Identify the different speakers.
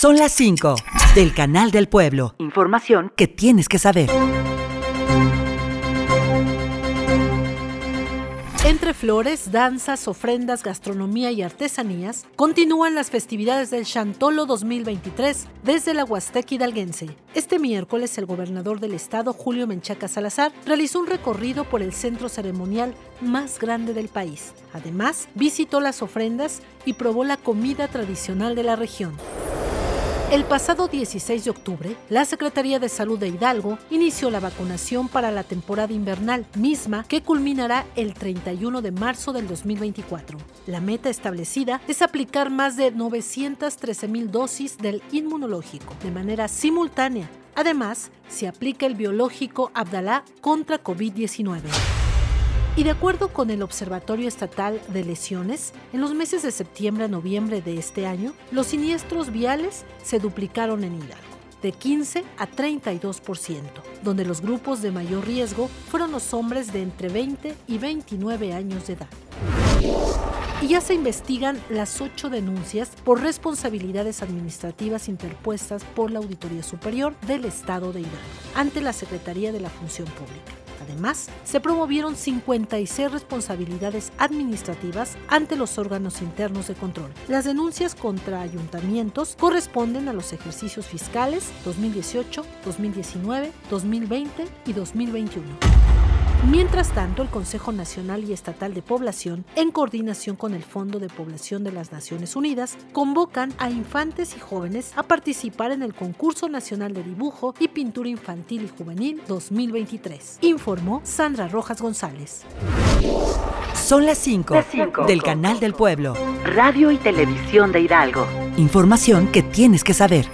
Speaker 1: Son las 5 del Canal del Pueblo. Información que tienes que saber.
Speaker 2: Entre flores, danzas, ofrendas, gastronomía y artesanías, continúan las festividades del Chantolo 2023 desde la Huasteca hidalguense. Este miércoles, el gobernador del estado, Julio Menchaca Salazar, realizó un recorrido por el centro ceremonial más grande del país. Además, visitó las ofrendas y probó la comida tradicional de la región. El pasado 16 de octubre, la Secretaría de Salud de Hidalgo inició la vacunación para la temporada invernal, misma que culminará el 31 de marzo del 2024. La meta establecida es aplicar más de 913 mil dosis del inmunológico de manera simultánea. Además, se aplica el biológico Abdalá contra COVID-19. Y de acuerdo con el Observatorio Estatal de Lesiones, en los meses de septiembre a noviembre de este año, los siniestros viales se duplicaron en Hidalgo de 15 a 32%, donde los grupos de mayor riesgo fueron los hombres de entre 20 y 29 años de edad. Y ya se investigan las ocho denuncias por responsabilidades administrativas interpuestas por la Auditoría Superior del Estado de Hidalgo ante la Secretaría de la Función Pública. Además, se promovieron 56 responsabilidades administrativas ante los órganos internos de control. Las denuncias contra ayuntamientos corresponden a los ejercicios fiscales 2018, 2019, 2020 y 2021. Mientras tanto, el Consejo Nacional y Estatal de Población, en coordinación con el Fondo de Población de las Naciones Unidas, convocan a infantes y jóvenes a participar en el Concurso Nacional de Dibujo y Pintura Infantil y Juvenil 2023, informó Sandra Rojas González.
Speaker 1: Son las 5 del Canal del Pueblo.
Speaker 3: Radio y Televisión de Hidalgo.
Speaker 1: Información que tienes que saber.